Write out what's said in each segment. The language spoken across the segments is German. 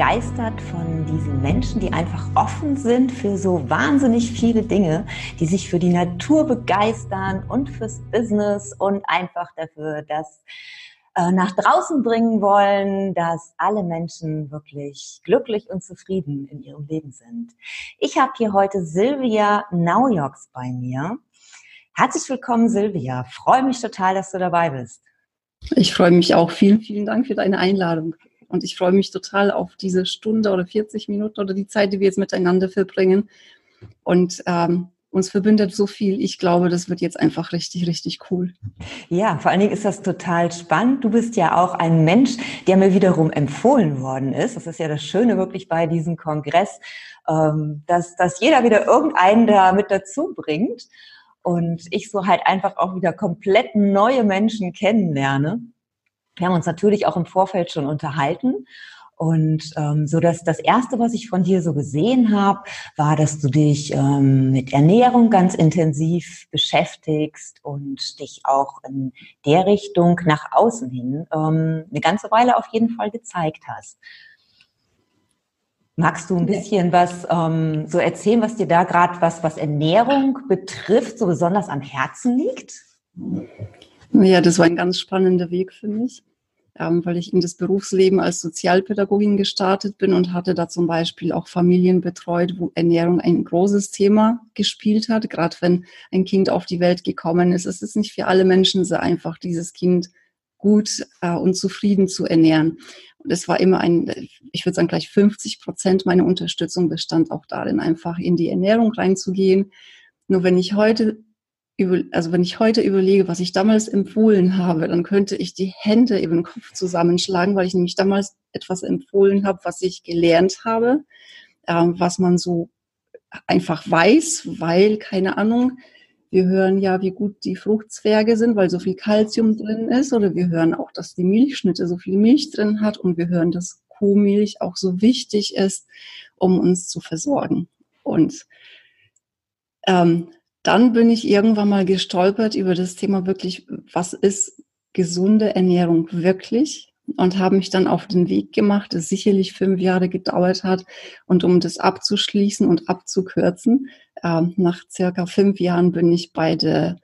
begeistert von diesen Menschen, die einfach offen sind für so wahnsinnig viele Dinge, die sich für die Natur begeistern und fürs Business und einfach dafür, dass äh, nach draußen bringen wollen, dass alle Menschen wirklich glücklich und zufrieden in ihrem Leben sind. Ich habe hier heute Silvia Naujoks bei mir. Herzlich willkommen, Silvia. Freue mich total, dass du dabei bist. Ich freue mich auch. Vielen, vielen Dank für deine Einladung. Und ich freue mich total auf diese Stunde oder 40 Minuten oder die Zeit, die wir jetzt miteinander verbringen. Und ähm, uns verbindet so viel. Ich glaube, das wird jetzt einfach richtig, richtig cool. Ja, vor allen Dingen ist das total spannend. Du bist ja auch ein Mensch, der mir wiederum empfohlen worden ist. Das ist ja das Schöne wirklich bei diesem Kongress, ähm, dass, dass jeder wieder irgendeinen da mit dazu bringt und ich so halt einfach auch wieder komplett neue Menschen kennenlerne. Wir haben uns natürlich auch im Vorfeld schon unterhalten. Und ähm, so dass das erste, was ich von dir so gesehen habe, war, dass du dich ähm, mit Ernährung ganz intensiv beschäftigst und dich auch in der Richtung nach außen hin ähm, eine ganze Weile auf jeden Fall gezeigt hast. Magst du ein bisschen was ähm, so erzählen, was dir da gerade was, was Ernährung betrifft, so besonders am Herzen liegt? Ja, das war ein ganz spannender Weg für mich ähm, weil ich in das Berufsleben als Sozialpädagogin gestartet bin und hatte da zum Beispiel auch Familien betreut, wo Ernährung ein großes Thema gespielt hat. Gerade wenn ein Kind auf die Welt gekommen ist, es ist nicht für alle Menschen so einfach, dieses Kind gut äh, und zufrieden zu ernähren. Und es war immer ein, ich würde sagen, gleich 50 Prozent meiner Unterstützung bestand auch darin, einfach in die Ernährung reinzugehen. Nur wenn ich heute also wenn ich heute überlege, was ich damals empfohlen habe, dann könnte ich die Hände über den Kopf zusammenschlagen, weil ich nämlich damals etwas empfohlen habe, was ich gelernt habe, äh, was man so einfach weiß, weil, keine Ahnung, wir hören ja, wie gut die Fruchtzwerge sind, weil so viel Kalzium drin ist, oder wir hören auch, dass die Milchschnitte so viel Milch drin hat und wir hören, dass Kuhmilch auch so wichtig ist, um uns zu versorgen. Und ähm, dann bin ich irgendwann mal gestolpert über das Thema wirklich, was ist gesunde Ernährung wirklich? Und habe mich dann auf den Weg gemacht, das sicherlich fünf Jahre gedauert hat. Und um das abzuschließen und abzukürzen, äh, nach circa fünf Jahren bin ich bei der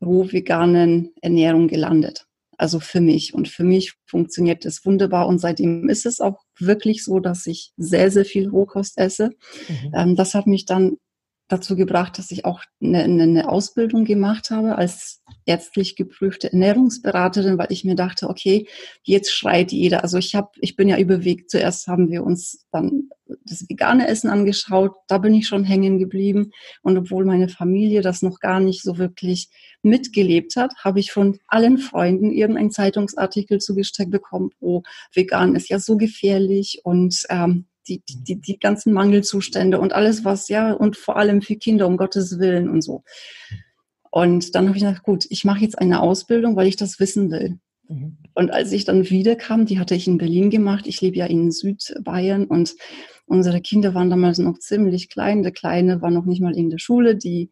roh-veganen Ernährung gelandet. Also für mich. Und für mich funktioniert das wunderbar. Und seitdem ist es auch wirklich so, dass ich sehr, sehr viel Rohkost esse. Mhm. Ähm, das hat mich dann dazu gebracht, dass ich auch eine, eine Ausbildung gemacht habe als ärztlich geprüfte Ernährungsberaterin, weil ich mir dachte, okay, jetzt schreit jeder. Also ich habe, ich bin ja überwegt. Zuerst haben wir uns dann das vegane Essen angeschaut. Da bin ich schon hängen geblieben. Und obwohl meine Familie das noch gar nicht so wirklich mitgelebt hat, habe ich von allen Freunden irgendeinen Zeitungsartikel zugesteckt bekommen, oh, vegan ist ja so gefährlich und ähm, die, die, die ganzen Mangelzustände und alles was, ja, und vor allem für Kinder, um Gottes Willen und so. Und dann habe ich gedacht, gut, ich mache jetzt eine Ausbildung, weil ich das wissen will. Mhm. Und als ich dann wiederkam, die hatte ich in Berlin gemacht, ich lebe ja in Südbayern und unsere Kinder waren damals noch ziemlich klein. Der Kleine war noch nicht mal in der Schule, die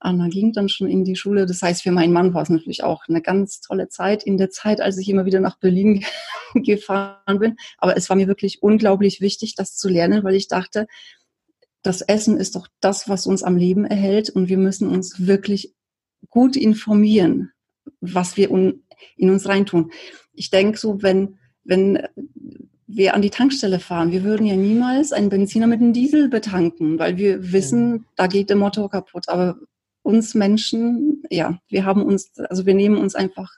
Anna ging dann schon in die Schule. Das heißt, für meinen Mann war es natürlich auch eine ganz tolle Zeit in der Zeit, als ich immer wieder nach Berlin gefahren bin. Aber es war mir wirklich unglaublich wichtig, das zu lernen, weil ich dachte, das Essen ist doch das, was uns am Leben erhält und wir müssen uns wirklich gut informieren, was wir in uns reintun. Ich denke so, wenn, wenn wir an die Tankstelle fahren, wir würden ja niemals einen Benziner mit einem Diesel betanken, weil wir wissen, da geht der Motor kaputt. Aber uns Menschen, ja, wir haben uns, also wir nehmen uns einfach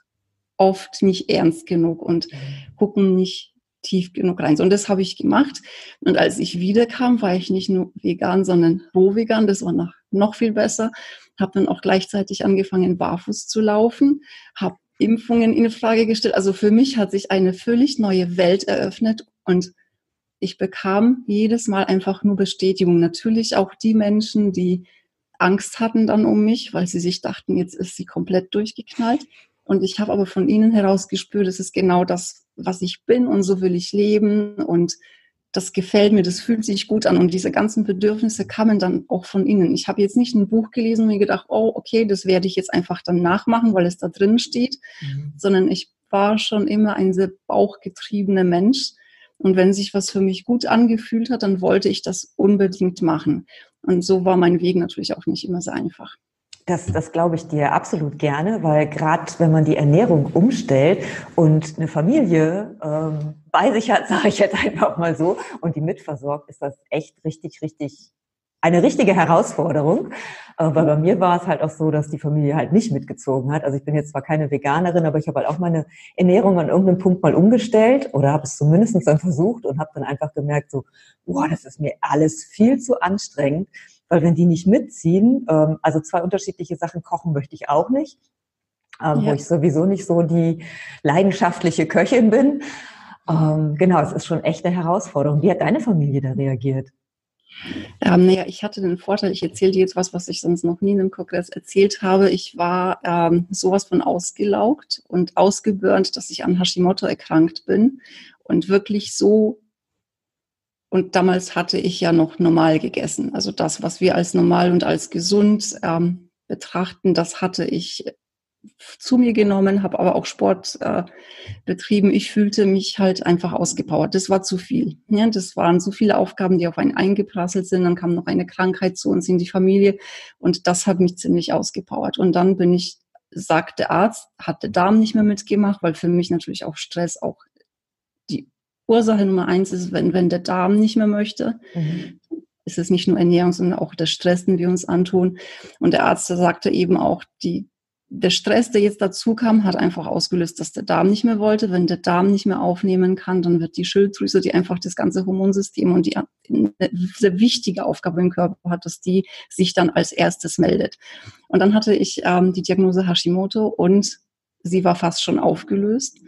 oft nicht ernst genug und gucken nicht tief genug rein. Und das habe ich gemacht. Und als ich wiederkam, war ich nicht nur vegan, sondern roh vegan. Das war noch, noch viel besser. Habe dann auch gleichzeitig angefangen, barfuß zu laufen, habe Impfungen in Frage gestellt. Also für mich hat sich eine völlig neue Welt eröffnet und ich bekam jedes Mal einfach nur Bestätigung. Natürlich auch die Menschen, die Angst hatten dann um mich, weil sie sich dachten, jetzt ist sie komplett durchgeknallt. Und ich habe aber von ihnen heraus gespürt, es ist genau das, was ich bin und so will ich leben und das gefällt mir, das fühlt sich gut an und diese ganzen Bedürfnisse kamen dann auch von innen. Ich habe jetzt nicht ein Buch gelesen und mir gedacht, oh, okay, das werde ich jetzt einfach dann nachmachen, weil es da drin steht, mhm. sondern ich war schon immer ein sehr bauchgetriebener Mensch Und wenn sich was für mich gut angefühlt hat, dann wollte ich das unbedingt machen. Und so war mein Weg natürlich auch nicht immer so einfach. Das, das glaube ich dir absolut gerne, weil gerade wenn man die Ernährung umstellt und eine Familie ähm, bei sich hat, sage ich jetzt einfach mal so, und die mitversorgt, ist das echt richtig, richtig eine richtige Herausforderung. Äh, weil bei mir war es halt auch so, dass die Familie halt nicht mitgezogen hat. Also ich bin jetzt zwar keine Veganerin, aber ich habe halt auch meine Ernährung an irgendeinem Punkt mal umgestellt oder habe es zumindest dann versucht und habe dann einfach gemerkt, so, boah, das ist mir alles viel zu anstrengend. Weil wenn die nicht mitziehen, ähm, also zwei unterschiedliche Sachen kochen möchte ich auch nicht, ähm, ja. wo ich sowieso nicht so die leidenschaftliche Köchin bin. Ähm, genau, es ist schon echt eine Herausforderung. Wie hat deine Familie da reagiert? Ähm, naja, ich hatte den Vorteil, ich erzähle dir jetzt was, was ich sonst noch nie in einem Kongress erzählt habe. Ich war ähm, sowas von ausgelaugt und ausgebürnt, dass ich an Hashimoto erkrankt bin und wirklich so und damals hatte ich ja noch normal gegessen. Also das, was wir als normal und als gesund ähm, betrachten, das hatte ich zu mir genommen, habe aber auch Sport äh, betrieben. Ich fühlte mich halt einfach ausgepowert. Das war zu viel. Ja, das waren so viele Aufgaben, die auf einen eingeprasselt sind. Dann kam noch eine Krankheit zu uns in die Familie und das hat mich ziemlich ausgepowert. Und dann bin ich, sagt der Arzt, hat der Darm nicht mehr mitgemacht, weil für mich natürlich auch Stress auch die Ursache Nummer eins ist, wenn, wenn der Darm nicht mehr möchte. Mhm ist es nicht nur Ernährung, sondern auch der Stress, den wir uns antun. Und der Arzt sagte eben auch, die, der Stress, der jetzt dazu kam, hat einfach ausgelöst, dass der Darm nicht mehr wollte. Wenn der Darm nicht mehr aufnehmen kann, dann wird die Schilddrüse, die einfach das ganze Hormonsystem und die sehr wichtige Aufgabe im Körper hat, dass die sich dann als erstes meldet. Und dann hatte ich ähm, die Diagnose Hashimoto und sie war fast schon aufgelöst.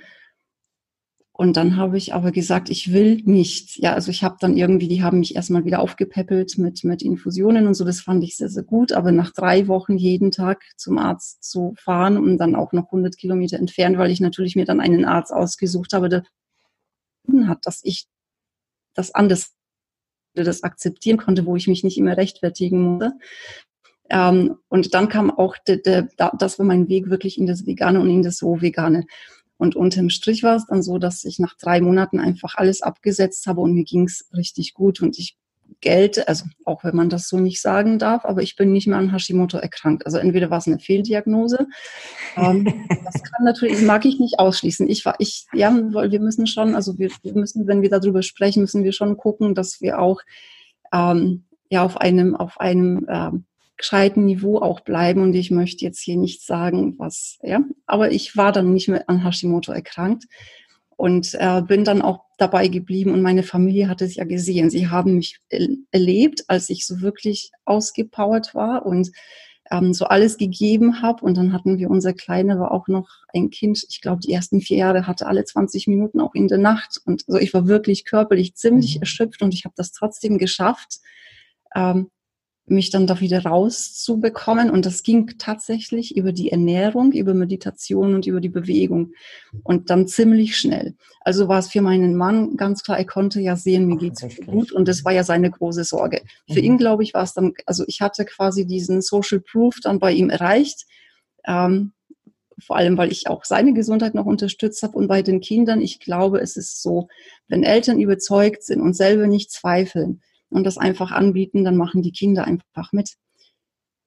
Und dann habe ich aber gesagt, ich will nicht. Ja, also ich habe dann irgendwie, die haben mich erstmal wieder aufgepäppelt mit, mit Infusionen und so. Das fand ich sehr, sehr gut. Aber nach drei Wochen jeden Tag zum Arzt zu fahren und dann auch noch 100 Kilometer entfernt, weil ich natürlich mir dann einen Arzt ausgesucht habe, der hat, dass ich das anders das akzeptieren konnte, wo ich mich nicht immer rechtfertigen musste. Ähm, und dann kam auch, das war mein Weg wirklich in das Vegane und in das So-Vegane. Und unterm Strich war es dann so, dass ich nach drei Monaten einfach alles abgesetzt habe und mir ging es richtig gut und ich gelte, also auch wenn man das so nicht sagen darf, aber ich bin nicht mehr an Hashimoto erkrankt. Also entweder war es eine Fehldiagnose. Ähm, das kann natürlich, mag ich nicht ausschließen. Ich war, ich, ja, weil wir müssen schon, also wir, wir müssen, wenn wir darüber sprechen, müssen wir schon gucken, dass wir auch ähm, ja auf einem, auf einem ähm, gescheiten Niveau auch bleiben. Und ich möchte jetzt hier nicht sagen, was, ja, aber ich war dann nicht mehr an Hashimoto erkrankt und äh, bin dann auch dabei geblieben und meine Familie hat es ja gesehen. Sie haben mich erlebt, als ich so wirklich ausgepowert war und ähm, so alles gegeben habe. Und dann hatten wir unser Kleine, war auch noch ein Kind, ich glaube, die ersten vier Jahre hatte alle 20 Minuten auch in der Nacht. Und so, ich war wirklich körperlich ziemlich mhm. erschöpft und ich habe das trotzdem geschafft, ähm, mich dann da wieder rauszubekommen. Und das ging tatsächlich über die Ernährung, über Meditation und über die Bewegung. Und dann ziemlich schnell. Also war es für meinen Mann ganz klar, er konnte ja sehen, mir geht's gut. Und das war ja seine große Sorge. Für mhm. ihn, glaube ich, war es dann, also ich hatte quasi diesen Social Proof dann bei ihm erreicht. Ähm, vor allem, weil ich auch seine Gesundheit noch unterstützt habe und bei den Kindern, ich glaube, es ist so, wenn Eltern überzeugt sind und selber nicht zweifeln, und das einfach anbieten, dann machen die Kinder einfach mit.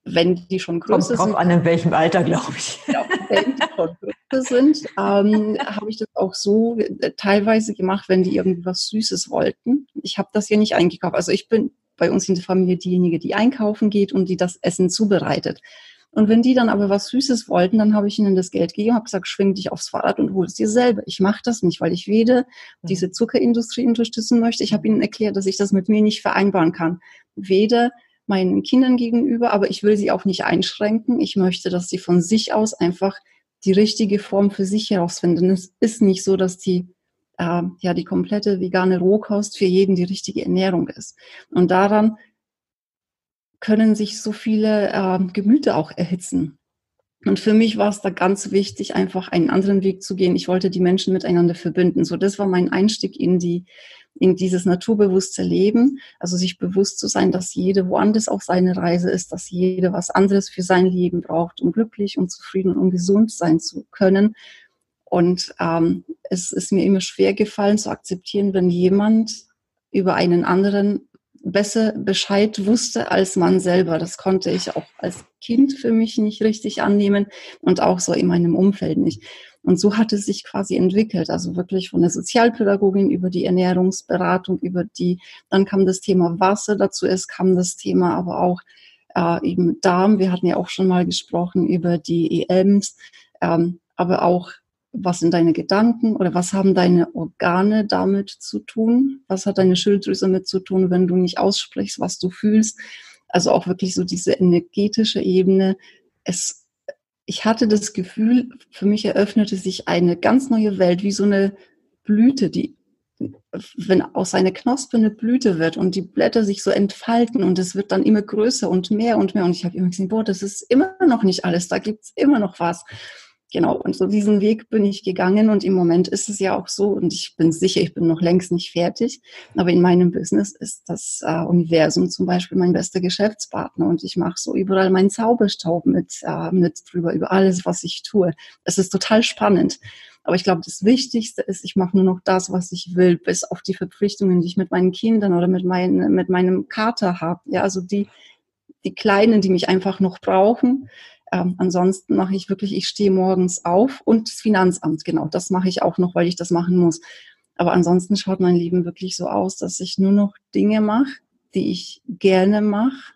Wenn die schon größer Kommt sind. an, in welchem Alter, glaube ich. Ja, wenn die schon größer sind, ähm, habe ich das auch so äh, teilweise gemacht, wenn die irgendwas Süßes wollten. Ich habe das hier nicht eingekauft. Also ich bin bei uns in der Familie diejenige, die einkaufen geht und die das Essen zubereitet. Und wenn die dann aber was Süßes wollten, dann habe ich ihnen das Geld gegeben, habe gesagt, schwing dich aufs Fahrrad und hol es dir selber. Ich mache das nicht, weil ich weder mhm. diese Zuckerindustrie unterstützen möchte. Ich habe ihnen erklärt, dass ich das mit mir nicht vereinbaren kann. Weder meinen Kindern gegenüber, aber ich will sie auch nicht einschränken. Ich möchte, dass sie von sich aus einfach die richtige Form für sich herausfinden. Es ist nicht so, dass die äh, ja die komplette vegane Rohkost für jeden die richtige Ernährung ist. Und daran können sich so viele äh, Gemüter auch erhitzen. Und für mich war es da ganz wichtig, einfach einen anderen Weg zu gehen. Ich wollte die Menschen miteinander verbinden. So, das war mein Einstieg in die, in dieses naturbewusste Leben. Also sich bewusst zu sein, dass jede woanders auf seine Reise ist, dass jede was anderes für sein Leben braucht, um glücklich und zufrieden und gesund sein zu können. Und ähm, es ist mir immer schwer gefallen zu akzeptieren, wenn jemand über einen anderen besser Bescheid wusste als man selber. Das konnte ich auch als Kind für mich nicht richtig annehmen und auch so in meinem Umfeld nicht. Und so hat es sich quasi entwickelt, also wirklich von der Sozialpädagogin über die Ernährungsberatung, über die, dann kam das Thema Wasser dazu, es kam das Thema aber auch äh, eben Darm, wir hatten ja auch schon mal gesprochen über die EMs, ähm, aber auch was sind deine Gedanken oder was haben deine Organe damit zu tun? Was hat deine Schilddrüse damit zu tun, wenn du nicht aussprichst, was du fühlst? Also auch wirklich so diese energetische Ebene. Es ich hatte das Gefühl, für mich eröffnete sich eine ganz neue Welt, wie so eine Blüte, die, wenn aus einer Knospe eine Blüte wird und die Blätter sich so entfalten und es wird dann immer größer und mehr und mehr. Und ich habe immer gesehen, boah, das ist immer noch nicht alles, da gibt's immer noch was genau, und so diesen Weg bin ich gegangen und im Moment ist es ja auch so und ich bin sicher, ich bin noch längst nicht fertig, aber in meinem Business ist das äh, Universum zum Beispiel mein bester Geschäftspartner und ich mache so überall meinen Zauberstaub mit, äh, mit drüber, über alles, was ich tue. Es ist total spannend. Aber ich glaube, das Wichtigste ist, ich mache nur noch das, was ich will, bis auf die Verpflichtungen, die ich mit meinen Kindern oder mit, mein, mit meinem Kater habe. Ja, also die, die Kleinen, die mich einfach noch brauchen, ähm, ansonsten mache ich wirklich, ich stehe morgens auf und das Finanzamt, genau, das mache ich auch noch, weil ich das machen muss. Aber ansonsten schaut mein Leben wirklich so aus, dass ich nur noch Dinge mache, die ich gerne mache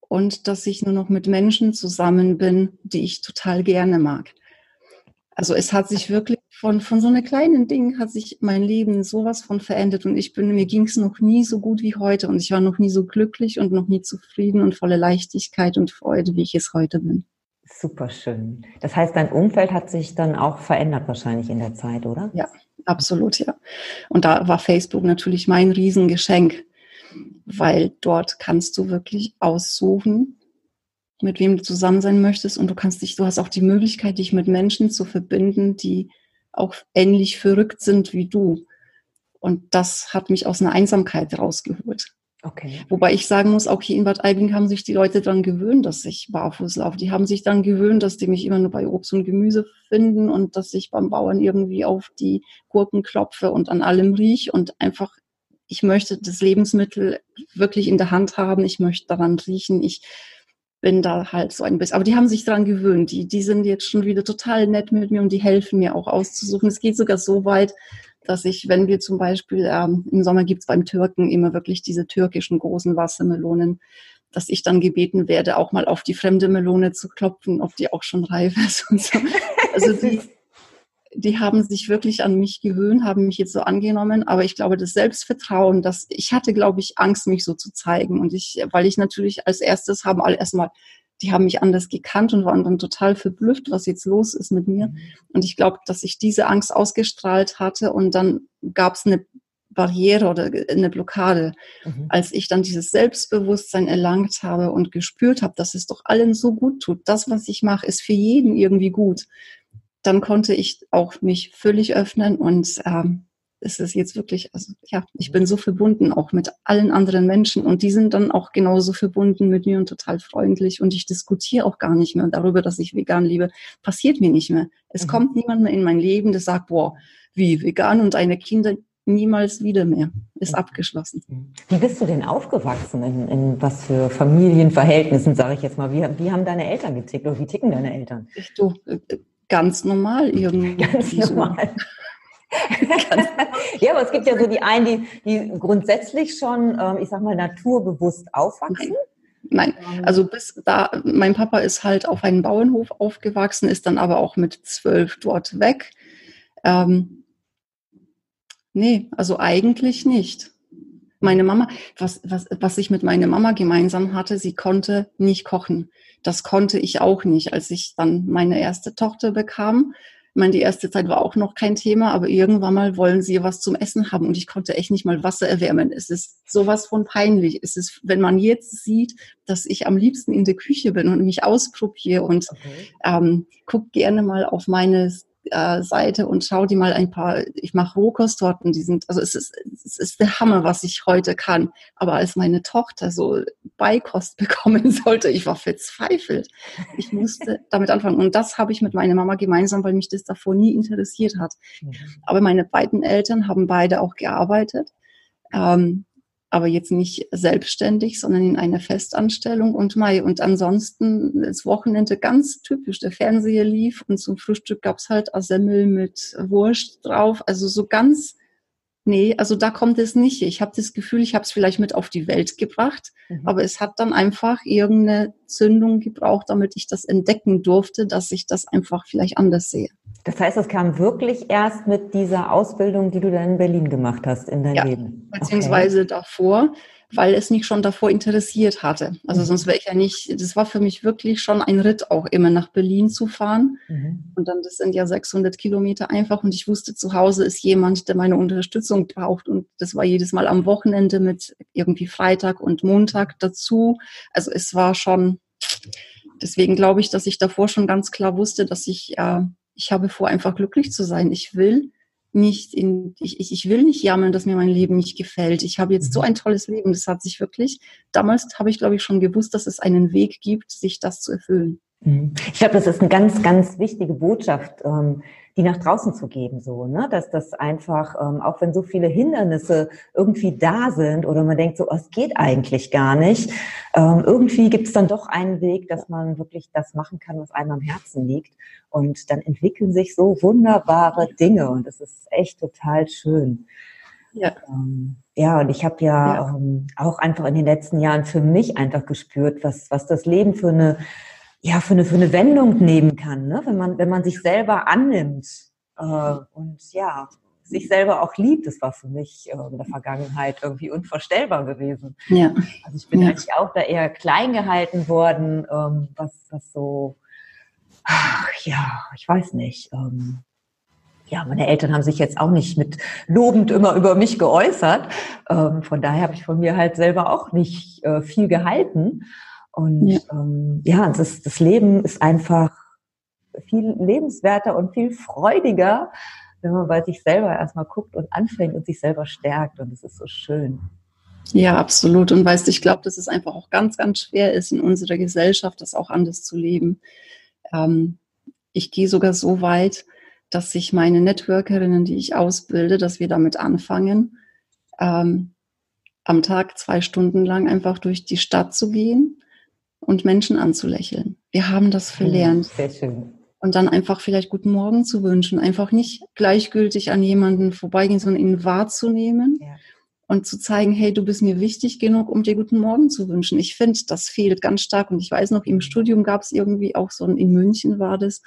und dass ich nur noch mit Menschen zusammen bin, die ich total gerne mag. Also es hat sich wirklich von, von so einem kleinen Ding hat sich mein Leben sowas von verändert und ich bin, mir ging es noch nie so gut wie heute und ich war noch nie so glücklich und noch nie zufrieden und voller Leichtigkeit und Freude, wie ich es heute bin. Super schön. Das heißt, dein Umfeld hat sich dann auch verändert wahrscheinlich in der Zeit, oder? Ja, absolut, ja. Und da war Facebook natürlich mein Riesengeschenk, weil dort kannst du wirklich aussuchen, mit wem du zusammen sein möchtest und du kannst dich, du hast auch die Möglichkeit, dich mit Menschen zu verbinden, die auch ähnlich verrückt sind wie du. Und das hat mich aus einer Einsamkeit rausgeholt. Okay. Wobei ich sagen muss, auch hier in Bad Aibling haben sich die Leute daran gewöhnt, dass ich barfuß laufe. Die haben sich dann gewöhnt, dass die mich immer nur bei Obst und Gemüse finden und dass ich beim Bauern irgendwie auf die Gurken klopfe und an allem riech und einfach, ich möchte das Lebensmittel wirklich in der Hand haben. Ich möchte daran riechen. Ich bin da halt so ein bisschen. Aber die haben sich daran gewöhnt. Die, die sind jetzt schon wieder total nett mit mir und die helfen mir auch auszusuchen. Es geht sogar so weit, dass ich, wenn wir zum Beispiel ähm, im Sommer gibt's beim Türken immer wirklich diese türkischen großen Wassermelonen, dass ich dann gebeten werde, auch mal auf die fremde Melone zu klopfen, ob die auch schon reif ist und so. Also die, die haben sich wirklich an mich gewöhnt, haben mich jetzt so angenommen, aber ich glaube, das Selbstvertrauen, dass ich hatte, glaube ich, Angst, mich so zu zeigen und ich, weil ich natürlich als erstes haben alle erstmal die haben mich anders gekannt und waren dann total verblüfft, was jetzt los ist mit mir. Mhm. Und ich glaube, dass ich diese Angst ausgestrahlt hatte und dann gab es eine Barriere oder eine Blockade. Mhm. Als ich dann dieses Selbstbewusstsein erlangt habe und gespürt habe, dass es doch allen so gut tut, das, was ich mache, ist für jeden irgendwie gut, dann konnte ich auch mich völlig öffnen und ähm, ist es jetzt wirklich, also ja, ich bin so verbunden auch mit allen anderen Menschen und die sind dann auch genauso verbunden mit mir und total freundlich und ich diskutiere auch gar nicht mehr darüber, dass ich vegan lebe. Passiert mir nicht mehr. Es mhm. kommt niemand mehr in mein Leben, der sagt, boah, wie vegan und eine Kinder niemals wieder mehr. Ist mhm. abgeschlossen. Mhm. Wie bist du denn aufgewachsen? In, in was für Familienverhältnissen, sage ich jetzt mal? Wie, wie haben deine Eltern getickt oder wie ticken deine Eltern? Ich, du, äh, ganz normal irgendwie. Ganz normal. ja, aber es gibt ja so die einen, die, die grundsätzlich schon, ähm, ich sag mal, naturbewusst aufwachsen. Nein. Nein, ähm. also bis da, mein Papa ist halt auf einem Bauernhof aufgewachsen, ist dann aber auch mit zwölf dort weg. Ähm, nee, also eigentlich nicht. Meine Mama, was, was, was ich mit meiner Mama gemeinsam hatte, sie konnte nicht kochen. Das konnte ich auch nicht. Als ich dann meine erste Tochter bekam, ich meine, die erste Zeit war auch noch kein Thema, aber irgendwann mal wollen sie was zum Essen haben und ich konnte echt nicht mal Wasser erwärmen. Es ist sowas von peinlich. Es ist, wenn man jetzt sieht, dass ich am liebsten in der Küche bin und mich ausprobiere und okay. ähm, guck gerne mal auf meine Seite und schau dir mal ein paar, ich mache Rohkosttorten, die sind, also es ist, es ist der Hammer, was ich heute kann. Aber als meine Tochter so Beikost bekommen sollte, ich war verzweifelt. Ich musste damit anfangen. Und das habe ich mit meiner Mama gemeinsam, weil mich das davor nie interessiert hat. Mhm. Aber meine beiden Eltern haben beide auch gearbeitet. Ähm, aber jetzt nicht selbstständig, sondern in einer Festanstellung und Mai. Und ansonsten das Wochenende ganz typisch. Der Fernseher lief und zum Frühstück gab's halt Semmel mit Wurst drauf. Also so ganz, nee, also da kommt es nicht. Ich habe das Gefühl, ich habe es vielleicht mit auf die Welt gebracht, mhm. aber es hat dann einfach irgendeine Zündung gebraucht, damit ich das entdecken durfte, dass ich das einfach vielleicht anders sehe. Das heißt, es kam wirklich erst mit dieser Ausbildung, die du dann in Berlin gemacht hast, in dein ja, Leben. Beziehungsweise okay. davor, weil es mich schon davor interessiert hatte. Also mhm. sonst wäre ich ja nicht, das war für mich wirklich schon ein Ritt auch immer nach Berlin zu fahren. Mhm. Und dann, das sind ja 600 Kilometer einfach und ich wusste, zu Hause ist jemand, der meine Unterstützung braucht. Und das war jedes Mal am Wochenende mit irgendwie Freitag und Montag dazu. Also es war schon, deswegen glaube ich, dass ich davor schon ganz klar wusste, dass ich äh, ich habe vor, einfach glücklich zu sein. Ich will nicht in, ich, ich will nicht jammern, dass mir mein Leben nicht gefällt. Ich habe jetzt so mhm. ein tolles Leben. Das hat sich wirklich, damals habe ich, glaube ich, schon gewusst, dass es einen Weg gibt, sich das zu erfüllen. Mhm. Ich glaube, das ist eine ganz, ganz wichtige Botschaft, ähm, die nach draußen zu geben, so, ne? Dass das einfach, ähm, auch wenn so viele Hindernisse irgendwie da sind oder man denkt so, oh, es geht eigentlich gar nicht, ähm, irgendwie gibt es dann doch einen Weg, dass man wirklich das machen kann, was einem am Herzen liegt. Und dann entwickeln sich so wunderbare Dinge und das ist echt total schön. Ja. Ähm, ja, und ich habe ja, ja. Ähm, auch einfach in den letzten Jahren für mich einfach gespürt, was, was das Leben für eine ja, für eine, für eine Wendung nehmen kann, ne? wenn, man, wenn man sich selber annimmt äh, und ja, sich selber auch liebt. Das war für mich äh, in der Vergangenheit irgendwie unvorstellbar gewesen. Ja. Also ich bin ja. eigentlich auch da eher klein gehalten worden, ähm, was, was so, ach, ja, ich weiß nicht. Ähm, ja, meine Eltern haben sich jetzt auch nicht mit lobend immer über mich geäußert. Ähm, von daher habe ich von mir halt selber auch nicht äh, viel gehalten. Und ja, ähm, ja das, das Leben ist einfach viel lebenswerter und viel freudiger, wenn man bei sich selber erstmal guckt und anfängt und sich selber stärkt. Und das ist so schön. Ja, absolut. Und weißt du, ich glaube, dass es einfach auch ganz, ganz schwer ist, in unserer Gesellschaft das auch anders zu leben. Ähm, ich gehe sogar so weit, dass sich meine Networkerinnen, die ich ausbilde, dass wir damit anfangen, ähm, am Tag zwei Stunden lang einfach durch die Stadt zu gehen und Menschen anzulächeln. Wir haben das verlernt. Sehr schön. Und dann einfach vielleicht guten Morgen zu wünschen, einfach nicht gleichgültig an jemanden vorbeigehen, sondern ihn wahrzunehmen ja. und zu zeigen, hey, du bist mir wichtig genug, um dir guten Morgen zu wünschen. Ich finde, das fehlt ganz stark. Und ich weiß noch, im Studium gab es irgendwie auch so ein, in München war das,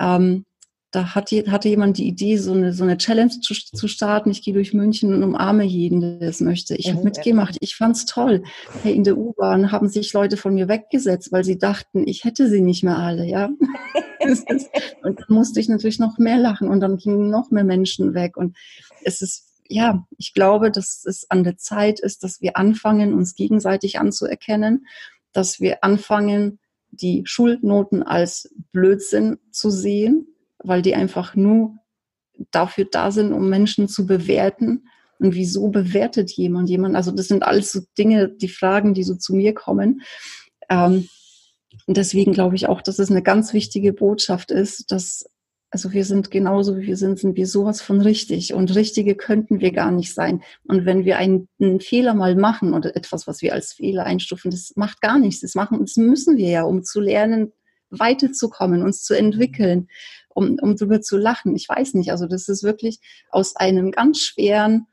ähm, da hat, hatte jemand die Idee, so eine, so eine Challenge zu, zu starten. Ich gehe durch München und umarme jeden, der das möchte. Ich habe mitgemacht. Ich fand's toll. Hey, in der U-Bahn haben sich Leute von mir weggesetzt, weil sie dachten, ich hätte sie nicht mehr alle, ja. und dann musste ich natürlich noch mehr lachen und dann gingen noch mehr Menschen weg. Und es ist, ja, ich glaube, dass es an der Zeit ist, dass wir anfangen, uns gegenseitig anzuerkennen, dass wir anfangen, die Schulnoten als Blödsinn zu sehen weil die einfach nur dafür da sind, um Menschen zu bewerten. Und wieso bewertet jemand jemand? Also das sind alles so Dinge, die Fragen, die so zu mir kommen. Ähm, und deswegen glaube ich auch, dass es eine ganz wichtige Botschaft ist, dass also wir sind genauso wie wir sind, sind wir sowas von richtig. Und richtige könnten wir gar nicht sein. Und wenn wir einen, einen, Fehler mal machen oder etwas, was wir als Fehler einstufen, das macht gar nichts. Das machen, das müssen wir ja, um zu lernen, weiterzukommen, uns zu entwickeln um, um drüber zu lachen. Ich weiß nicht. Also das ist wirklich aus einem ganz schweren,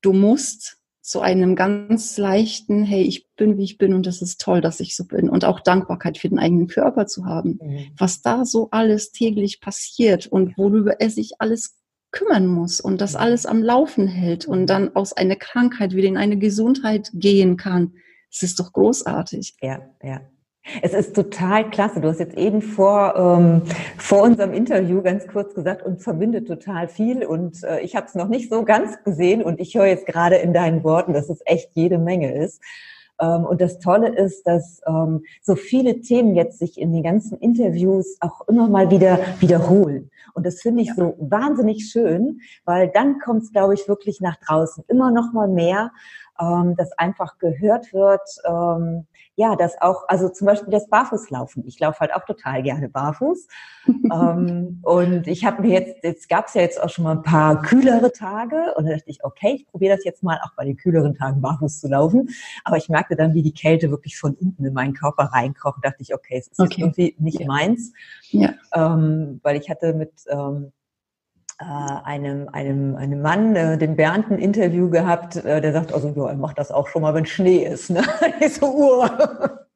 du musst zu einem ganz leichten, hey, ich bin, wie ich bin und das ist toll, dass ich so bin. Und auch Dankbarkeit für den eigenen Körper zu haben. Mhm. Was da so alles täglich passiert und worüber er sich alles kümmern muss und das mhm. alles am Laufen hält und dann aus einer Krankheit wieder in eine Gesundheit gehen kann. Es ist doch großartig. Ja, ja. Es ist total klasse. Du hast jetzt eben vor, ähm, vor unserem Interview ganz kurz gesagt, uns verbindet total viel. Und äh, ich habe es noch nicht so ganz gesehen und ich höre jetzt gerade in deinen Worten, dass es echt jede Menge ist. Ähm, und das Tolle ist, dass ähm, so viele Themen jetzt sich in den ganzen Interviews auch immer mal wieder wiederholen. Und das finde ich so wahnsinnig schön, weil dann kommt es, glaube ich, wirklich nach draußen immer noch mal mehr ähm, dass einfach gehört wird, ähm, ja, dass auch, also zum Beispiel das Barfußlaufen. Ich laufe halt auch total gerne barfuß. ähm, und ich habe mir jetzt, jetzt gab es ja jetzt auch schon mal ein paar kühlere Tage und da dachte ich, okay, ich probiere das jetzt mal auch bei den kühleren Tagen barfuß zu laufen. Aber ich merkte dann, wie die Kälte wirklich von unten in meinen Körper reinkroch und dachte ich, okay, es ist okay. irgendwie nicht ja. meins. Ja. Ähm, weil ich hatte mit ähm, äh, einem, einem, einem Mann, äh, den Bernd, ein Interview gehabt, äh, der sagt, also ja, er macht das auch schon mal, wenn Schnee ist. Ne? Ich so, Uhr.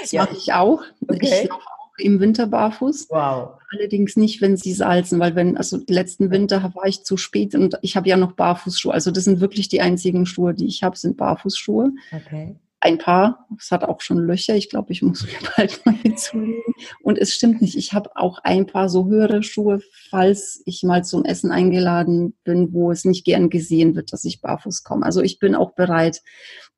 Das ja. mache ich auch. Okay. Ich laufe auch im Winter barfuß. Wow. Allerdings nicht, wenn sie salzen, weil wenn, also letzten Winter war ich zu spät und ich habe ja noch Barfußschuhe. Also das sind wirklich die einzigen Schuhe, die ich habe, sind Barfußschuhe. Okay ein paar. Es hat auch schon Löcher. Ich glaube, ich muss mir bald mal hinzulegen. Und es stimmt nicht. Ich habe auch ein paar so höhere Schuhe, falls ich mal zum Essen eingeladen bin, wo es nicht gern gesehen wird, dass ich barfuß komme. Also ich bin auch bereit,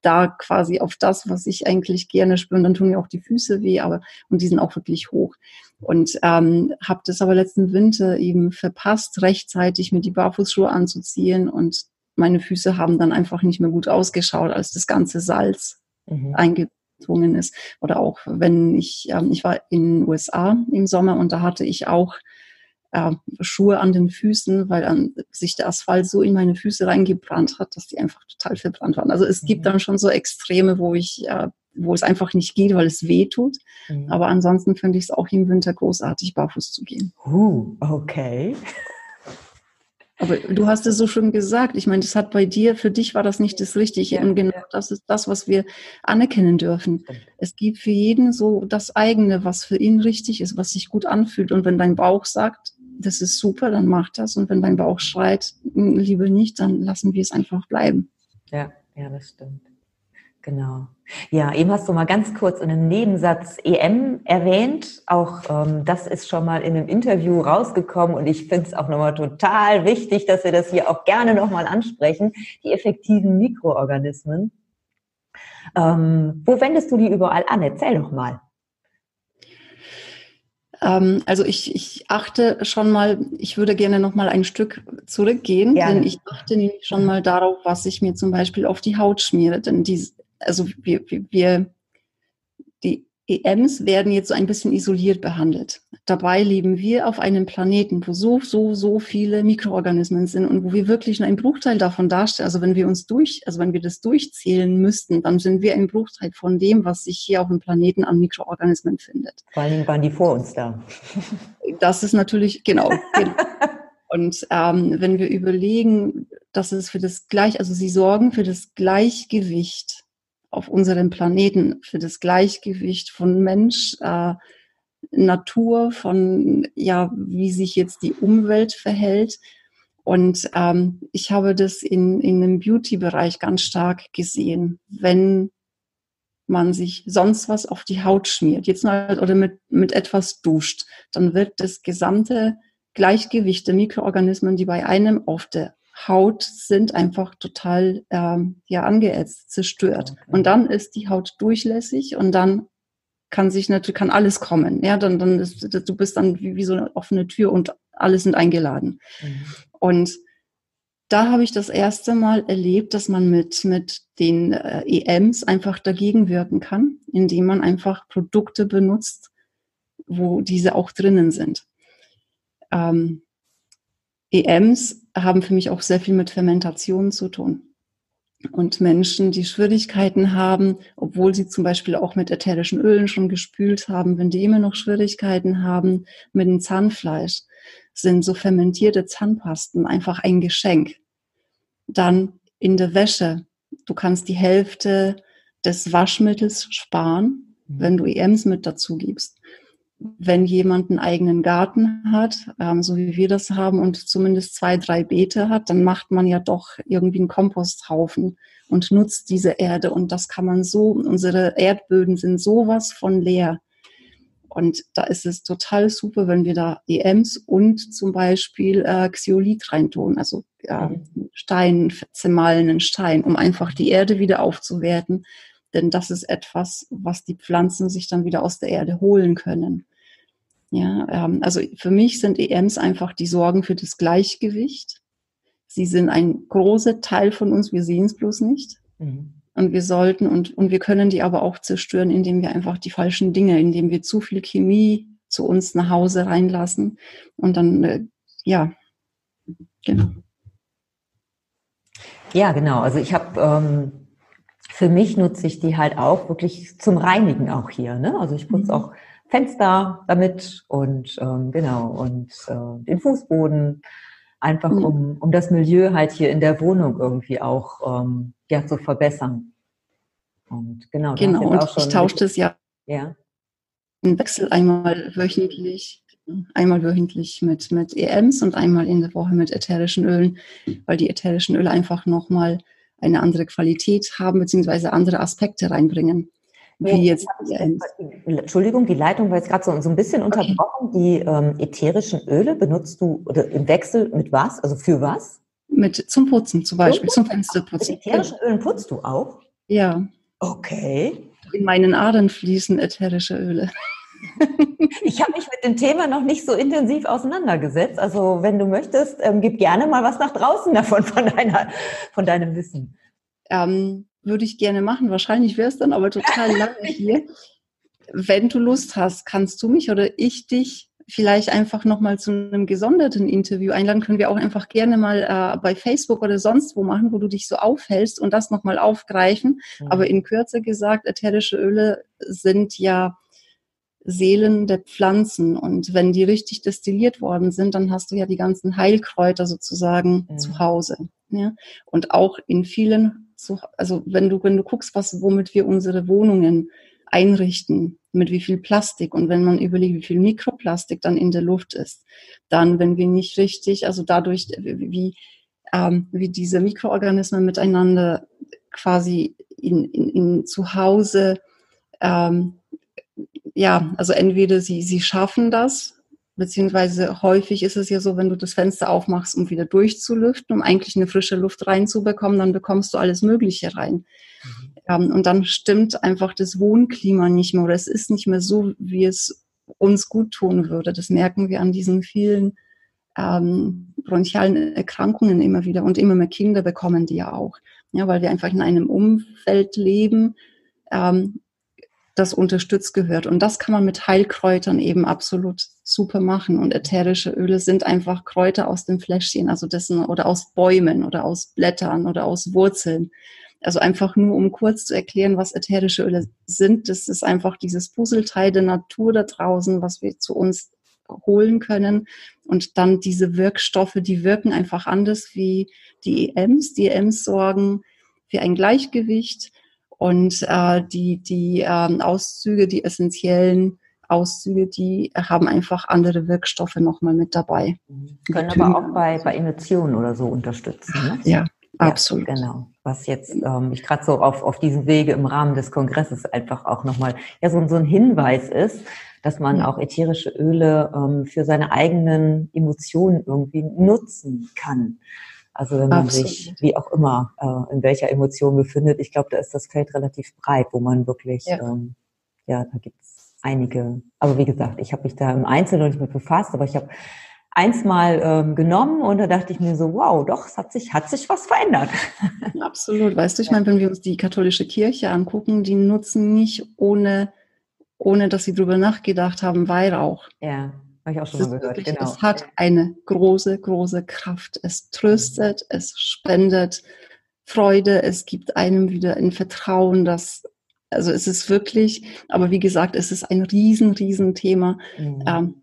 da quasi auf das, was ich eigentlich gerne spüre. dann tun mir auch die Füße weh, aber und die sind auch wirklich hoch. Und ähm, habe das aber letzten Winter eben verpasst, rechtzeitig mir die Barfußschuhe anzuziehen und meine Füße haben dann einfach nicht mehr gut ausgeschaut, als das ganze Salz mhm. eingedrungen ist. Oder auch wenn ich, ähm, ich war in den USA im Sommer und da hatte ich auch äh, Schuhe an den Füßen, weil an, sich der Asphalt so in meine Füße reingebrannt hat, dass die einfach total verbrannt waren. Also es mhm. gibt dann schon so Extreme, wo ich, äh, wo es einfach nicht geht, weil es weh tut. Mhm. Aber ansonsten finde ich es auch im Winter großartig, barfuß zu gehen. Uh, okay. Aber du hast es so schön gesagt. Ich meine, das hat bei dir, für dich war das nicht das Richtige. Ja, und genau ja. das ist das, was wir anerkennen dürfen. Es gibt für jeden so das eigene, was für ihn richtig ist, was sich gut anfühlt. Und wenn dein Bauch sagt, das ist super, dann mach das. Und wenn dein Bauch schreit, liebe nicht, dann lassen wir es einfach bleiben. Ja, ja, das stimmt. Genau. Ja, eben hast du mal ganz kurz in einem Nebensatz EM erwähnt. Auch ähm, das ist schon mal in einem Interview rausgekommen und ich finde es auch nochmal total wichtig, dass wir das hier auch gerne nochmal ansprechen. Die effektiven Mikroorganismen. Ähm, wo wendest du die überall an? Erzähl doch mal. Ähm, also ich, ich achte schon mal, ich würde gerne noch mal ein Stück zurückgehen, gerne. denn ich achte nämlich schon mal darauf, was ich mir zum Beispiel auf die Haut schmiere. Denn die, also wir, wir, die EMs werden jetzt so ein bisschen isoliert behandelt. Dabei leben wir auf einem Planeten, wo so, so, so viele Mikroorganismen sind und wo wir wirklich nur ein Bruchteil davon darstellen. Also wenn wir uns durch, also wenn wir das durchzählen müssten, dann sind wir ein Bruchteil von dem, was sich hier auf dem Planeten an Mikroorganismen findet. Vor allem waren die vor uns da. Das ist natürlich, genau. genau. Und ähm, wenn wir überlegen, dass es für das Gleich, also sie sorgen für das Gleichgewicht auf unserem Planeten für das Gleichgewicht von Mensch, äh, Natur, von ja, wie sich jetzt die Umwelt verhält. Und ähm, ich habe das in, in dem Beauty-Bereich ganz stark gesehen, wenn man sich sonst was auf die Haut schmiert, jetzt mal oder mit, mit etwas duscht, dann wird das gesamte Gleichgewicht der Mikroorganismen, die bei einem auf der Haut sind einfach total ähm, ja angeätzt, zerstört. Okay. Und dann ist die Haut durchlässig und dann kann sich natürlich kann alles kommen. Ja, dann dann ist, du bist dann wie, wie so eine offene Tür und alle sind eingeladen. Mhm. Und da habe ich das erste Mal erlebt, dass man mit mit den äh, EMs einfach dagegen wirken kann, indem man einfach Produkte benutzt, wo diese auch drinnen sind. Ähm, EMs haben für mich auch sehr viel mit Fermentation zu tun. Und Menschen, die Schwierigkeiten haben, obwohl sie zum Beispiel auch mit ätherischen Ölen schon gespült haben, wenn die immer noch Schwierigkeiten haben mit dem Zahnfleisch, sind so fermentierte Zahnpasten einfach ein Geschenk. Dann in der Wäsche. Du kannst die Hälfte des Waschmittels sparen, mhm. wenn du EMs mit dazu gibst wenn jemand einen eigenen Garten hat, ähm, so wie wir das haben, und zumindest zwei, drei Beete hat, dann macht man ja doch irgendwie einen Komposthaufen und nutzt diese Erde. Und das kann man so, unsere Erdböden sind sowas von leer. Und da ist es total super, wenn wir da EMs und zum Beispiel äh, Xylit reintun, also ja, Stein, zermahlenen Stein, um einfach die Erde wieder aufzuwerten denn das ist etwas, was die Pflanzen sich dann wieder aus der Erde holen können. Ja, ähm, also für mich sind EMs einfach die Sorgen für das Gleichgewicht. Sie sind ein großer Teil von uns, wir sehen es bloß nicht. Mhm. Und wir sollten und, und wir können die aber auch zerstören, indem wir einfach die falschen Dinge, indem wir zu viel Chemie zu uns nach Hause reinlassen und dann, äh, ja, genau. Ja, genau. Also ich habe ähm, für mich nutze ich die halt auch wirklich zum Reinigen auch hier. Ne? Also ich putze mhm. auch Fenster damit und ähm, genau und äh, den Fußboden einfach mhm. um um das Milieu halt hier in der Wohnung irgendwie auch ähm, ja zu verbessern. Und genau. Genau. Und ich tausche das ja. Ja. Im Wechsel einmal wöchentlich einmal wöchentlich mit, mit EMs und einmal in der Woche mit ätherischen Ölen, weil die ätherischen Öle einfach nochmal eine andere Qualität haben, beziehungsweise andere Aspekte reinbringen. Wie jetzt, Entschuldigung, die Leitung war jetzt gerade so, so ein bisschen unterbrochen. Okay. Die ähm, ätherischen Öle benutzt du oder im Wechsel mit was? Also für was? Mit zum Putzen zum Beispiel, zum, zum Fensterputzen. Mit ätherischen Ölen putzt du auch? Ja. Okay. In meinen Adern fließen ätherische Öle. Ich habe mich mit dem Thema noch nicht so intensiv auseinandergesetzt. Also wenn du möchtest, ähm, gib gerne mal was nach draußen davon, von, deiner, von deinem Wissen. Ähm, würde ich gerne machen. Wahrscheinlich wäre es dann aber total lange hier. Wenn du Lust hast, kannst du mich oder ich dich vielleicht einfach nochmal zu einem gesonderten Interview einladen. Können wir auch einfach gerne mal äh, bei Facebook oder sonst wo machen, wo du dich so aufhältst und das nochmal aufgreifen. Mhm. Aber in Kürze gesagt, ätherische Öle sind ja Seelen der Pflanzen. Und wenn die richtig destilliert worden sind, dann hast du ja die ganzen Heilkräuter sozusagen mhm. zu Hause. Ja? Und auch in vielen, also wenn du, wenn du guckst, was, womit wir unsere Wohnungen einrichten, mit wie viel Plastik und wenn man überlegt, wie viel Mikroplastik dann in der Luft ist, dann, wenn wir nicht richtig, also dadurch, wie, ähm, wie diese Mikroorganismen miteinander quasi in, in, in zu Hause ähm, ja, also entweder sie, sie schaffen das, beziehungsweise häufig ist es ja so, wenn du das Fenster aufmachst, um wieder durchzulüften, um eigentlich eine frische Luft reinzubekommen, dann bekommst du alles Mögliche rein. Mhm. Ähm, und dann stimmt einfach das Wohnklima nicht mehr oder es ist nicht mehr so, wie es uns gut tun würde. Das merken wir an diesen vielen ähm, bronchialen Erkrankungen immer wieder und immer mehr Kinder bekommen die ja auch. Ja, weil wir einfach in einem Umfeld leben, ähm, das unterstützt gehört. Und das kann man mit Heilkräutern eben absolut super machen. Und ätherische Öle sind einfach Kräuter aus dem Fläschchen, also dessen oder aus Bäumen oder aus Blättern oder aus Wurzeln. Also einfach nur, um kurz zu erklären, was ätherische Öle sind. Das ist einfach dieses Puzzleteil der Natur da draußen, was wir zu uns holen können. Und dann diese Wirkstoffe, die wirken einfach anders wie die EMs. Die EMs sorgen für ein Gleichgewicht und äh, die, die ähm, Auszüge, die essentiellen Auszüge, die haben einfach andere Wirkstoffe nochmal mit dabei. Mhm. Können aber auch bei, bei Emotionen oder so unterstützen. Ne? Ja, absolut. Ja, genau. Was jetzt ähm, ich gerade so auf, auf diesem Wege im Rahmen des Kongresses einfach auch nochmal ja, so, so ein Hinweis ist, dass man ja. auch ätherische Öle ähm, für seine eigenen Emotionen irgendwie nutzen kann. Also wenn man Absolut. sich, wie auch immer, äh, in welcher Emotion befindet, ich glaube, da ist das Feld relativ breit, wo man wirklich, ja, ähm, ja da gibt's einige. Aber wie gesagt, ich habe mich da im Einzelnen nicht mit befasst, aber ich habe eins mal ähm, genommen und da dachte ich mir so, wow, doch, es hat sich, hat sich was verändert. Absolut. Weißt du, ich meine, wenn wir uns die katholische Kirche angucken, die nutzen nicht ohne, ohne dass sie drüber nachgedacht haben, Weihrauch. Ja. Habe ich auch schon mal gehört. Wirklich, genau. Es hat eine große, große Kraft. Es tröstet, es spendet Freude, es gibt einem wieder ein Vertrauen, dass also es ist wirklich, aber wie gesagt, es ist ein riesen, riesen Thema. Mhm. Ähm,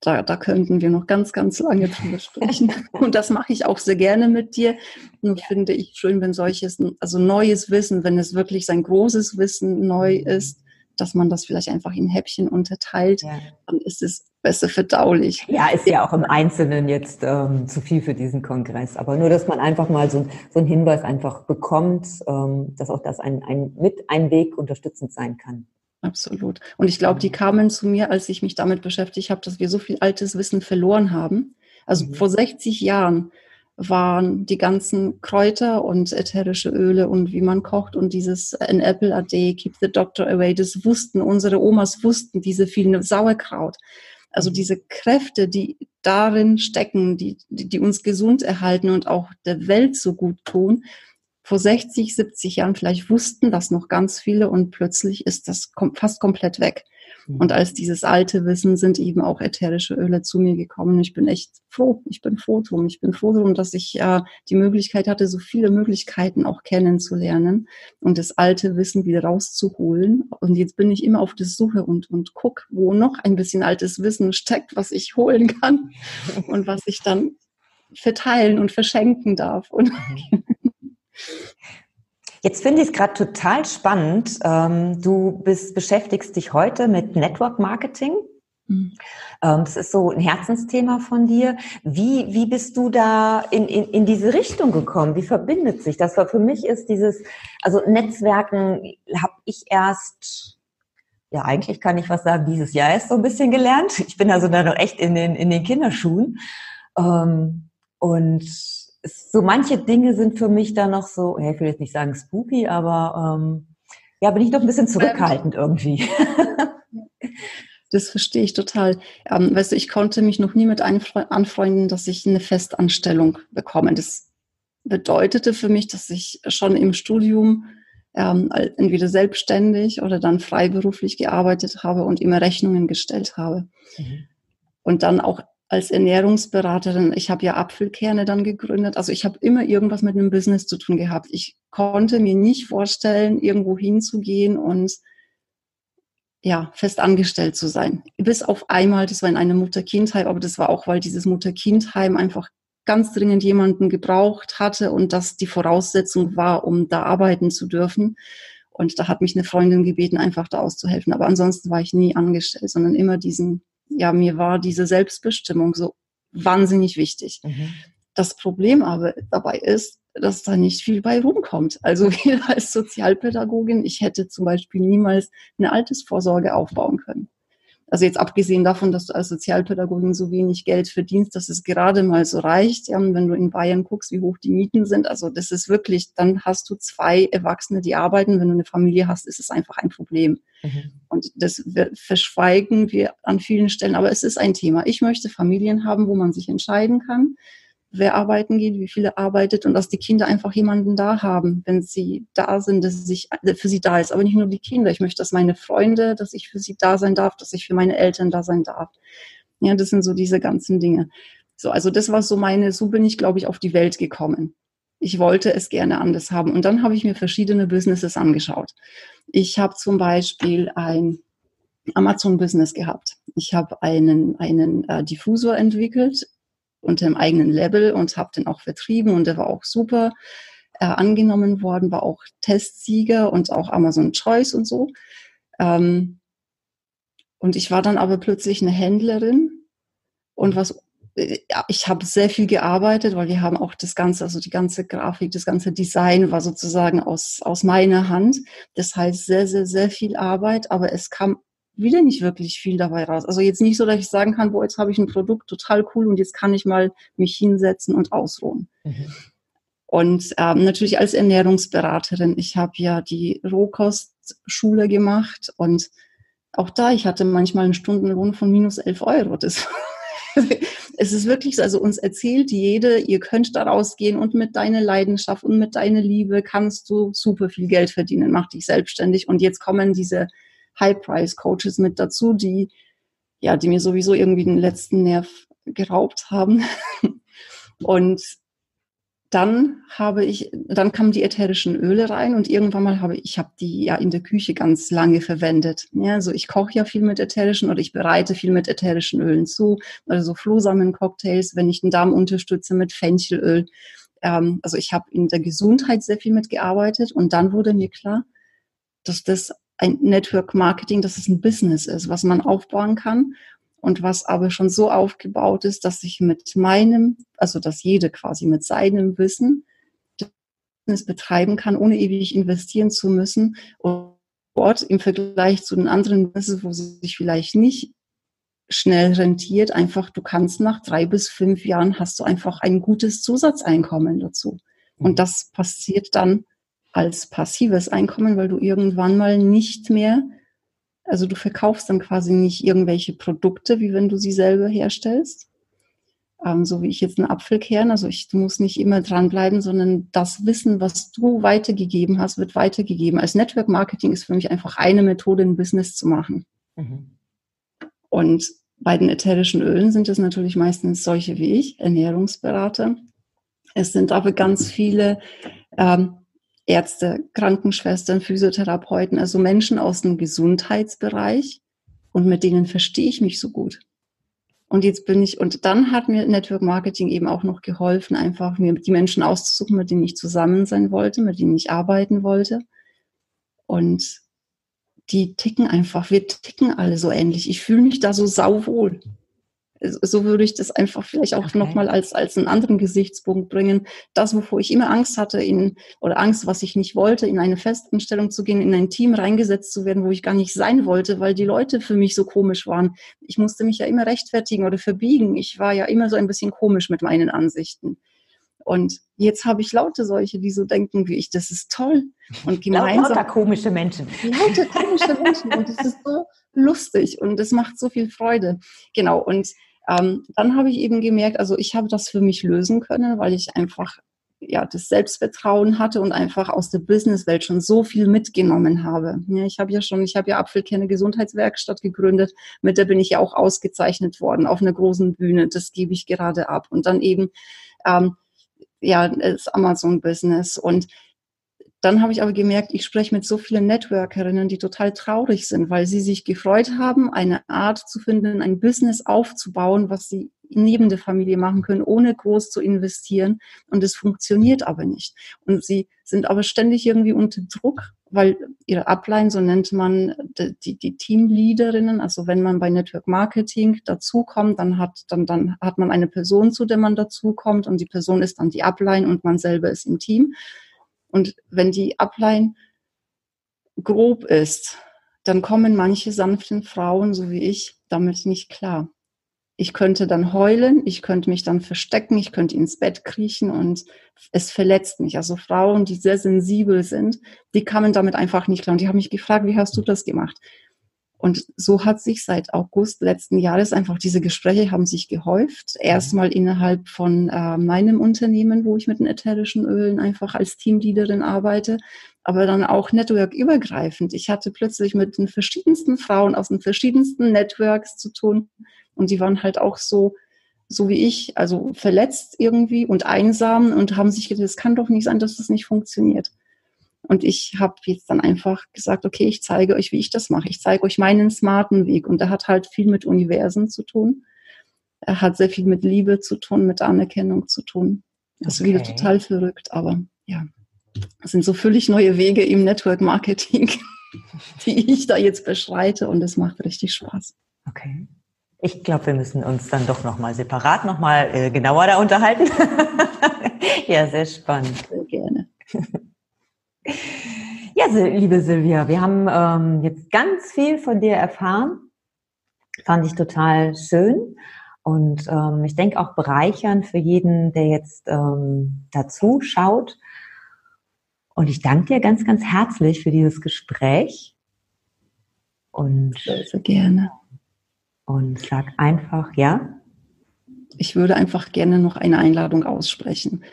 da, da könnten wir noch ganz, ganz lange drüber sprechen. Und das mache ich auch sehr gerne mit dir. Und ja. finde ich schön, wenn solches, also neues Wissen, wenn es wirklich sein großes Wissen neu mhm. ist, dass man das vielleicht einfach in Häppchen unterteilt, ja. dann ist es besser verdaulich. Ja, ist ja auch im Einzelnen jetzt ähm, zu viel für diesen Kongress. Aber nur, dass man einfach mal so, so einen Hinweis einfach bekommt, ähm, dass auch das ein, ein, mit ein Weg unterstützend sein kann. Absolut. Und ich glaube, die kamen zu mir, als ich mich damit beschäftigt habe, dass wir so viel altes Wissen verloren haben. Also mhm. vor 60 Jahren waren die ganzen Kräuter und ätherische Öle und wie man kocht und dieses An Apple a Day, Keep the Doctor Away, das wussten, unsere Omas wussten diese vielen Sauerkraut. Also diese Kräfte, die darin stecken, die, die, die uns gesund erhalten und auch der Welt so gut tun, vor 60, 70 Jahren vielleicht wussten das noch ganz viele und plötzlich ist das fast komplett weg. Und als dieses alte Wissen sind eben auch ätherische Öle zu mir gekommen. Ich bin echt froh. Ich bin froh drum. Ich bin froh drum, dass ich äh, die Möglichkeit hatte, so viele Möglichkeiten auch kennenzulernen und das alte Wissen wieder rauszuholen. Und jetzt bin ich immer auf der Suche und, und guck, wo noch ein bisschen altes Wissen steckt, was ich holen kann und was ich dann verteilen und verschenken darf. Und. Jetzt finde ich es gerade total spannend. Ähm, du bist, beschäftigst dich heute mit Network Marketing. Mhm. Ähm, das ist so ein Herzensthema von dir. Wie, wie bist du da in, in, in diese Richtung gekommen? Wie verbindet sich das? Weil für mich ist dieses, also Netzwerken habe ich erst ja, eigentlich kann ich was sagen, dieses Jahr ist so ein bisschen gelernt. Ich bin also da noch echt in den, in den Kinderschuhen. Ähm, und so manche Dinge sind für mich da noch so, ich will jetzt nicht sagen spooky, aber ähm, ja, bin ich doch ein bisschen zurückhaltend irgendwie. Das verstehe ich total. Ähm, weißt du, ich konnte mich noch nie mit einem anfreunden, dass ich eine Festanstellung bekomme. Das bedeutete für mich, dass ich schon im Studium ähm, entweder selbstständig oder dann freiberuflich gearbeitet habe und immer Rechnungen gestellt habe. Mhm. Und dann auch als Ernährungsberaterin, ich habe ja Apfelkerne dann gegründet. Also ich habe immer irgendwas mit einem Business zu tun gehabt. Ich konnte mir nicht vorstellen, irgendwo hinzugehen und ja, fest angestellt zu sein. Bis auf einmal, das war in einem Mutter-Kind-Heim, aber das war auch, weil dieses Mutter-Kind-Heim einfach ganz dringend jemanden gebraucht hatte und das die Voraussetzung war, um da arbeiten zu dürfen. Und da hat mich eine Freundin gebeten, einfach da auszuhelfen. Aber ansonsten war ich nie angestellt, sondern immer diesen ja, mir war diese Selbstbestimmung so wahnsinnig wichtig. Mhm. Das Problem aber dabei ist, dass da nicht viel bei rumkommt. Also als Sozialpädagogin, ich hätte zum Beispiel niemals eine Altersvorsorge aufbauen können. Also jetzt abgesehen davon, dass du als Sozialpädagogin so wenig Geld verdienst, dass es gerade mal so reicht. Ja, wenn du in Bayern guckst, wie hoch die Mieten sind, also das ist wirklich, dann hast du zwei Erwachsene, die arbeiten. Wenn du eine Familie hast, ist es einfach ein Problem. Mhm. Und das verschweigen wir an vielen Stellen. Aber es ist ein Thema. Ich möchte Familien haben, wo man sich entscheiden kann wer arbeiten geht, wie viele arbeitet und dass die Kinder einfach jemanden da haben, wenn sie da sind, dass sich für sie da ist. Aber nicht nur die Kinder. Ich möchte, dass meine Freunde, dass ich für sie da sein darf, dass ich für meine Eltern da sein darf. Ja, das sind so diese ganzen Dinge. So, also das war so meine, so bin ich, glaube ich, auf die Welt gekommen. Ich wollte es gerne anders haben. Und dann habe ich mir verschiedene Businesses angeschaut. Ich habe zum Beispiel ein Amazon-Business gehabt. Ich habe einen, einen äh, Diffusor entwickelt unter dem eigenen Label und habe den auch vertrieben und der war auch super äh, angenommen worden, war auch Testsieger und auch Amazon Choice und so. Ähm, und ich war dann aber plötzlich eine Händlerin und was äh, ich habe sehr viel gearbeitet, weil wir haben auch das ganze, also die ganze Grafik, das ganze Design war sozusagen aus, aus meiner Hand. Das heißt sehr, sehr, sehr viel Arbeit, aber es kam wieder nicht wirklich viel dabei raus. Also jetzt nicht so, dass ich sagen kann, boah, jetzt habe ich ein Produkt total cool und jetzt kann ich mal mich hinsetzen und ausruhen. Mhm. Und ähm, natürlich als Ernährungsberaterin, ich habe ja die Rohkostschule gemacht und auch da, ich hatte manchmal einen Stundenlohn von minus elf Euro. Das es ist wirklich so, also uns erzählt jede, ihr könnt da rausgehen und mit deiner Leidenschaft und mit deiner Liebe kannst du super viel Geld verdienen, mach dich selbstständig. Und jetzt kommen diese High-Price-Coaches mit dazu, die, ja, die mir sowieso irgendwie den letzten Nerv geraubt haben. Und dann habe ich, dann kamen die ätherischen Öle rein und irgendwann mal habe ich, habe die ja in der Küche ganz lange verwendet. Ja, also ich koche ja viel mit ätherischen oder ich bereite viel mit ätherischen Ölen zu, also so Flohsamen-Cocktails, wenn ich den Darm unterstütze mit Fenchelöl. Ähm, also ich habe in der Gesundheit sehr viel mitgearbeitet und dann wurde mir klar, dass das ein Network Marketing, dass es ein Business ist, was man aufbauen kann und was aber schon so aufgebaut ist, dass ich mit meinem, also dass jede quasi mit seinem Wissen Business betreiben kann, ohne ewig investieren zu müssen. Und dort im Vergleich zu den anderen Businesses, wo sie sich vielleicht nicht schnell rentiert. Einfach, du kannst nach drei bis fünf Jahren hast du einfach ein gutes Zusatzeinkommen dazu. Und mhm. das passiert dann als passives Einkommen, weil du irgendwann mal nicht mehr, also du verkaufst dann quasi nicht irgendwelche Produkte, wie wenn du sie selber herstellst, ähm, so wie ich jetzt einen Apfelkern. Also ich, du musst nicht immer dranbleiben, sondern das Wissen, was du weitergegeben hast, wird weitergegeben. Als Network Marketing ist für mich einfach eine Methode, ein Business zu machen. Mhm. Und bei den ätherischen Ölen sind es natürlich meistens solche wie ich, Ernährungsberater. Es sind aber ganz viele ähm, Ärzte, Krankenschwestern, Physiotherapeuten, also Menschen aus dem Gesundheitsbereich und mit denen verstehe ich mich so gut. Und jetzt bin ich, und dann hat mir Network Marketing eben auch noch geholfen, einfach mir die Menschen auszusuchen, mit denen ich zusammen sein wollte, mit denen ich arbeiten wollte. Und die ticken einfach, wir ticken alle so ähnlich. Ich fühle mich da so sauwohl so würde ich das einfach vielleicht auch okay. nochmal als, als einen anderen Gesichtspunkt bringen. Das, wovor ich immer Angst hatte, in, oder Angst, was ich nicht wollte, in eine Festanstellung zu gehen, in ein Team reingesetzt zu werden, wo ich gar nicht sein wollte, weil die Leute für mich so komisch waren. Ich musste mich ja immer rechtfertigen oder verbiegen. Ich war ja immer so ein bisschen komisch mit meinen Ansichten. Und jetzt habe ich laute solche, die so denken wie ich, das ist toll. Und gemeinsam. Lauter komische Menschen. Lauter komische Menschen. Und es ist so lustig und es macht so viel Freude. Genau. Und ähm, dann habe ich eben gemerkt, also ich habe das für mich lösen können, weil ich einfach ja, das Selbstvertrauen hatte und einfach aus der Businesswelt schon so viel mitgenommen habe. Ja, ich habe ja schon, ich habe ja Apfelkerne Gesundheitswerkstatt gegründet, mit der bin ich ja auch ausgezeichnet worden auf einer großen Bühne. Das gebe ich gerade ab. Und dann eben ähm, ja, das Amazon-Business. Und dann habe ich aber gemerkt, ich spreche mit so vielen Networkerinnen, die total traurig sind, weil sie sich gefreut haben, eine Art zu finden, ein Business aufzubauen, was sie neben der Familie machen können, ohne groß zu investieren. Und es funktioniert aber nicht. Und sie sind aber ständig irgendwie unter Druck, weil ihre Upline, so nennt man die, die Teamleaderinnen, also wenn man bei Network Marketing dazukommt, dann hat, dann, dann hat man eine Person, zu der man dazukommt und die Person ist dann die Upline und man selber ist im Team. Und wenn die Ablein grob ist, dann kommen manche sanften Frauen, so wie ich, damit nicht klar. Ich könnte dann heulen, ich könnte mich dann verstecken, ich könnte ins Bett kriechen und es verletzt mich. Also Frauen, die sehr sensibel sind, die kamen damit einfach nicht klar. Und die haben mich gefragt, wie hast du das gemacht? Und so hat sich seit August letzten Jahres einfach diese Gespräche haben sich gehäuft. Erstmal innerhalb von äh, meinem Unternehmen, wo ich mit den ätherischen Ölen einfach als Teamleaderin arbeite, aber dann auch networkübergreifend. Ich hatte plötzlich mit den verschiedensten Frauen aus den verschiedensten Networks zu tun und die waren halt auch so, so wie ich, also verletzt irgendwie und einsam und haben sich gedacht, es kann doch nicht sein, dass das nicht funktioniert. Und ich habe jetzt dann einfach gesagt, okay, ich zeige euch, wie ich das mache. Ich zeige euch meinen smarten Weg. Und der hat halt viel mit Universen zu tun. Er hat sehr viel mit Liebe zu tun, mit Anerkennung zu tun. Das okay. ist wieder total verrückt, aber ja. Das sind so völlig neue Wege im Network Marketing, die ich da jetzt beschreite und es macht richtig Spaß. Okay. Ich glaube, wir müssen uns dann doch nochmal separat nochmal äh, genauer da unterhalten. ja, sehr spannend. Sehr gerne. Ja, liebe Silvia, wir haben ähm, jetzt ganz viel von dir erfahren. Fand ich total schön und ähm, ich denke auch bereichernd für jeden, der jetzt ähm, dazu schaut. Und ich danke dir ganz, ganz herzlich für dieses Gespräch. Und sehr, sehr gerne. Und sag einfach, ja. Ich würde einfach gerne noch eine Einladung aussprechen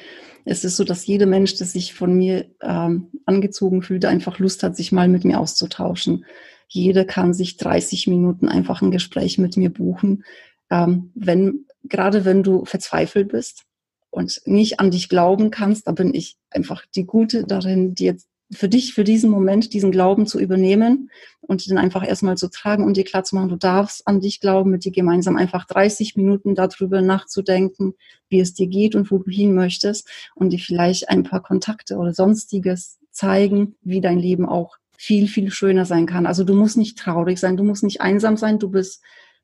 es ist so, dass jeder Mensch, der sich von mir ähm, angezogen fühlt, einfach Lust hat, sich mal mit mir auszutauschen. Jeder kann sich 30 Minuten einfach ein Gespräch mit mir buchen, ähm, wenn gerade wenn du verzweifelt bist und nicht an dich glauben kannst, da bin ich einfach die Gute darin, dir für dich, für diesen Moment, diesen Glauben zu übernehmen und den einfach erstmal zu tragen und dir klar zu machen, du darfst an dich glauben, mit dir gemeinsam einfach 30 Minuten darüber nachzudenken, wie es dir geht und wo du hin möchtest und dir vielleicht ein paar Kontakte oder sonstiges zeigen, wie dein Leben auch viel, viel schöner sein kann. Also du musst nicht traurig sein, du musst nicht einsam sein, du bist,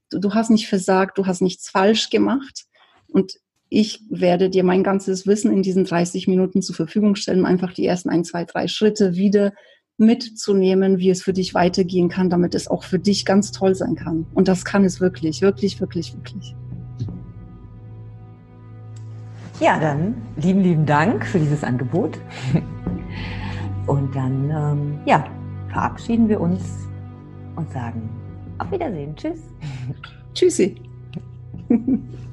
du, du hast nicht versagt, du hast nichts falsch gemacht. Und ich werde dir mein ganzes Wissen in diesen 30 Minuten zur Verfügung stellen, um einfach die ersten ein, zwei, drei Schritte wieder mitzunehmen, wie es für dich weitergehen kann, damit es auch für dich ganz toll sein kann. Und das kann es wirklich, wirklich, wirklich, wirklich. Ja, dann lieben, lieben Dank für dieses Angebot. Und dann, ähm, ja, verabschieden wir uns und sagen auf Wiedersehen. Tschüss. Tschüssi.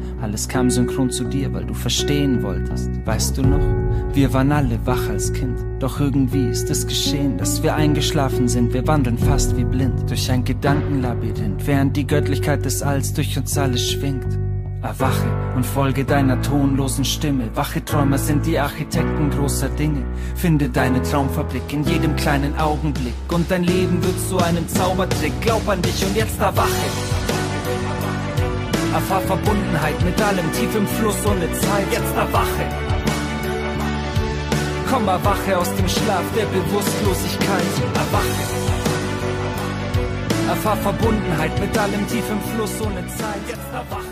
Alles kam synchron zu dir, weil du verstehen wolltest. Weißt du noch? Wir waren alle wach als Kind. Doch irgendwie ist es geschehen, dass wir eingeschlafen sind. Wir wandeln fast wie blind durch ein Gedankenlabyrinth, während die Göttlichkeit des Alls durch uns alle schwingt. Erwache und folge deiner tonlosen Stimme. Wache Träumer sind die Architekten großer Dinge. Finde deine Traumfabrik in jedem kleinen Augenblick. Und dein Leben wird zu einem Zaubertrick. Glaub an dich und jetzt erwache. Erfahr Verbundenheit mit allem tief im Fluss ohne Zeit. Jetzt erwache. Komm, erwache aus dem Schlaf der Bewusstlosigkeit. Erwache. Erfahr Verbundenheit mit allem tief im Fluss ohne Zeit. Jetzt erwache.